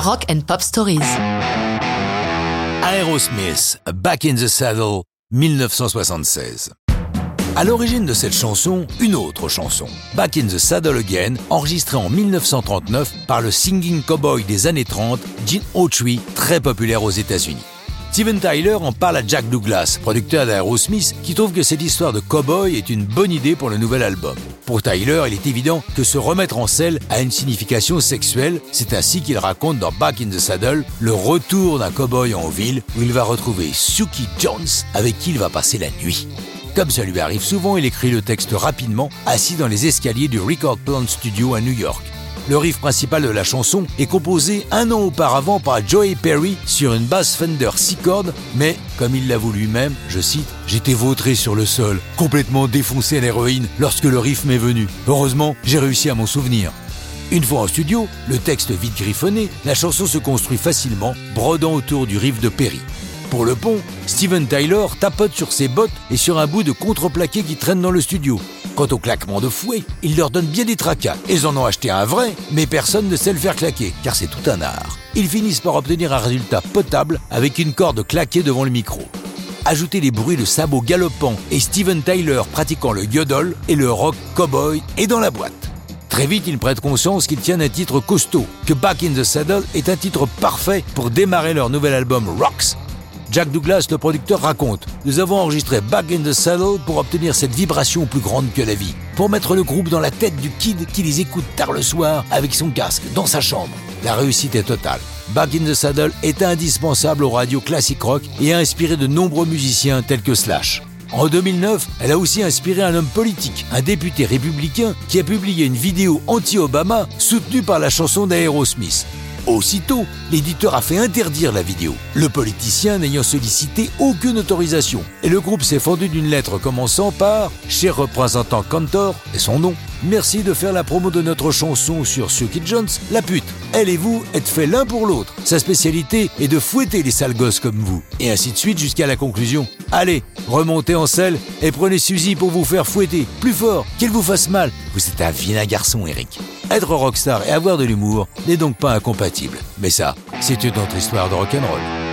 Rock and Pop Stories. Aerosmith, Back in the Saddle, 1976. À l'origine de cette chanson, une autre chanson, Back in the Saddle Again, enregistrée en 1939 par le singing cowboy des années 30, Gene Autry, très populaire aux États-Unis. Steven Tyler en parle à Jack Douglas, producteur d'Aerosmith, qui trouve que cette histoire de cowboy est une bonne idée pour le nouvel album. Pour Tyler, il est évident que se remettre en selle a une signification sexuelle. C'est ainsi qu'il raconte dans Back in the Saddle le retour d'un cowboy en ville où il va retrouver Suki Jones avec qui il va passer la nuit. Comme ça lui arrive souvent, il écrit le texte rapidement, assis dans les escaliers du Record Plant Studio à New York. Le riff principal de la chanson est composé un an auparavant par Joey Perry sur une basse Fender 6 cordes, mais, comme il l'avoue lui-même, je cite, J'étais vautré sur le sol, complètement défoncé à l'héroïne lorsque le riff m'est venu. Heureusement, j'ai réussi à m'en souvenir. Une fois en studio, le texte vite griffonné, la chanson se construit facilement, brodant autour du riff de Perry. Pour le pont, Steven Tyler tapote sur ses bottes et sur un bout de contreplaqué qui traîne dans le studio. Quant au claquement de fouet, il leur donne bien des tracas. Ils en ont acheté un vrai, mais personne ne sait le faire claquer, car c'est tout un art. Ils finissent par obtenir un résultat potable avec une corde claquée devant le micro. Ajoutez les bruits de sabots galopants et Steven Tyler pratiquant le yodel et le rock cowboy est dans la boîte. Très vite, ils prennent conscience qu'ils tiennent un titre costaud, que Back in the Saddle est un titre parfait pour démarrer leur nouvel album Rocks Jack Douglas, le producteur, raconte Nous avons enregistré Back in the Saddle pour obtenir cette vibration plus grande que la vie, pour mettre le groupe dans la tête du kid qui les écoute tard le soir avec son casque dans sa chambre. La réussite est totale. Back in the Saddle est indispensable aux radios classic rock et a inspiré de nombreux musiciens tels que Slash. En 2009, elle a aussi inspiré un homme politique, un député républicain, qui a publié une vidéo anti-Obama soutenue par la chanson d'Aerosmith. Aussitôt, l'éditeur a fait interdire la vidéo, le politicien n'ayant sollicité aucune autorisation. Et le groupe s'est fendu d'une lettre commençant par Cher représentant Cantor, et son nom, merci de faire la promo de notre chanson sur Suki Jones, la pute. Elle et vous êtes faits l'un pour l'autre. Sa spécialité est de fouetter les sales gosses comme vous. Et ainsi de suite jusqu'à la conclusion. Allez, remontez en selle et prenez Suzy pour vous faire fouetter. Plus fort, qu'elle vous fasse mal. Vous êtes un vilain garçon, Eric. Être rockstar et avoir de l'humour n'est donc pas incompatible. Mais ça, c'est une autre histoire de rock'n'roll.